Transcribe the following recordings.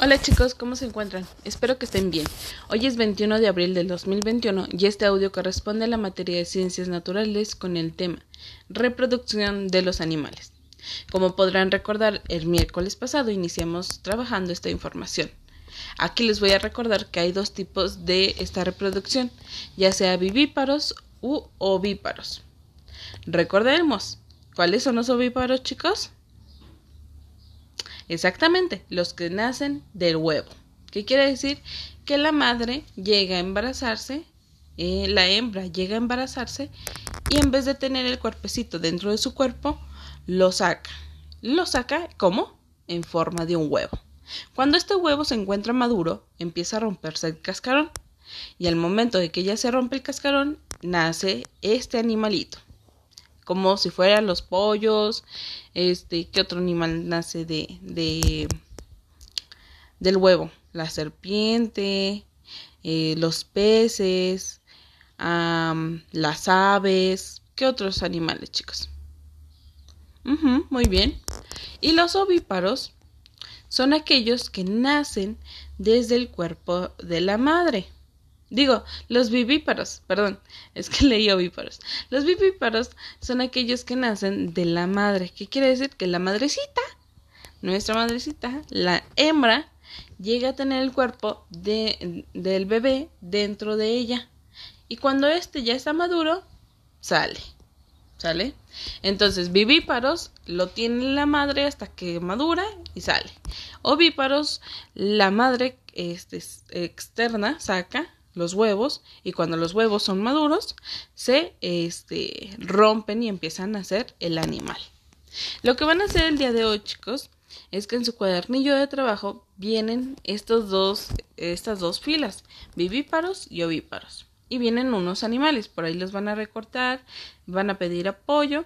Hola chicos, ¿cómo se encuentran? Espero que estén bien. Hoy es 21 de abril del 2021 y este audio corresponde a la materia de ciencias naturales con el tema reproducción de los animales. Como podrán recordar, el miércoles pasado iniciamos trabajando esta información. Aquí les voy a recordar que hay dos tipos de esta reproducción, ya sea vivíparos u ovíparos. Recordemos, ¿cuáles son los ovíparos chicos? Exactamente, los que nacen del huevo. ¿Qué quiere decir? Que la madre llega a embarazarse, eh, la hembra llega a embarazarse y en vez de tener el cuerpecito dentro de su cuerpo, lo saca. Lo saca, ¿cómo? En forma de un huevo. Cuando este huevo se encuentra maduro, empieza a romperse el cascarón. Y al momento de que ya se rompe el cascarón, nace este animalito como si fueran los pollos, este, ¿qué otro animal nace de, de del huevo? La serpiente, eh, los peces, las aves, ¿qué otros animales, chicos? muy bien. Y los ovíparos son aquellos que nacen desde el cuerpo de la madre. Digo, los vivíparos, perdón, es que leí ovíparos. Los vivíparos son aquellos que nacen de la madre. ¿Qué quiere decir? Que la madrecita, nuestra madrecita, la hembra, llega a tener el cuerpo de, del bebé dentro de ella. Y cuando este ya está maduro, sale. ¿Sale? Entonces, vivíparos lo tiene la madre hasta que madura y sale. Ovíparos, la madre este, externa saca los huevos y cuando los huevos son maduros se este, rompen y empiezan a hacer el animal. Lo que van a hacer el día de hoy, chicos, es que en su cuadernillo de trabajo vienen estos dos, estas dos filas, vivíparos y ovíparos. Y vienen unos animales, por ahí los van a recortar, van a pedir apoyo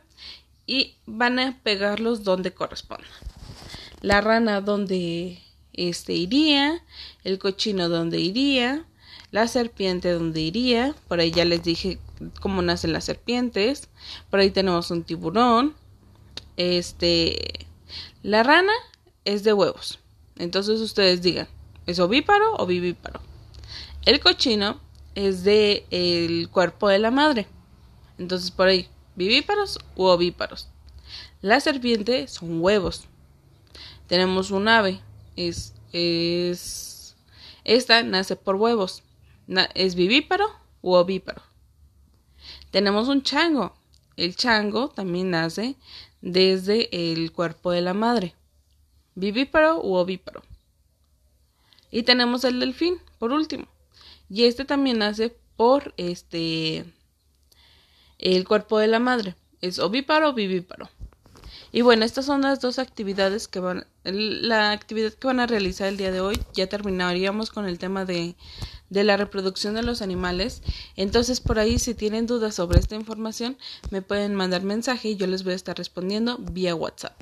y van a pegarlos donde corresponda. La rana donde este iría, el cochino donde iría, la serpiente donde iría, por ahí ya les dije cómo nacen las serpientes, por ahí tenemos un tiburón, este, la rana es de huevos, entonces ustedes digan, ¿es ovíparo o vivíparo? El cochino es de el cuerpo de la madre, entonces por ahí, vivíparos u ovíparos. La serpiente son huevos. Tenemos un ave, es, es, esta nace por huevos. ¿Es vivíparo u ovíparo? Tenemos un chango. El chango también nace desde el cuerpo de la madre. ¿Vivíparo u ovíparo? Y tenemos el delfín, por último. Y este también nace por este el cuerpo de la madre. ¿Es ovíparo o vivíparo? Y bueno, estas son las dos actividades que van, la actividad que van a realizar el día de hoy. Ya terminaríamos con el tema de, de la reproducción de los animales. Entonces, por ahí, si tienen dudas sobre esta información, me pueden mandar mensaje y yo les voy a estar respondiendo vía WhatsApp.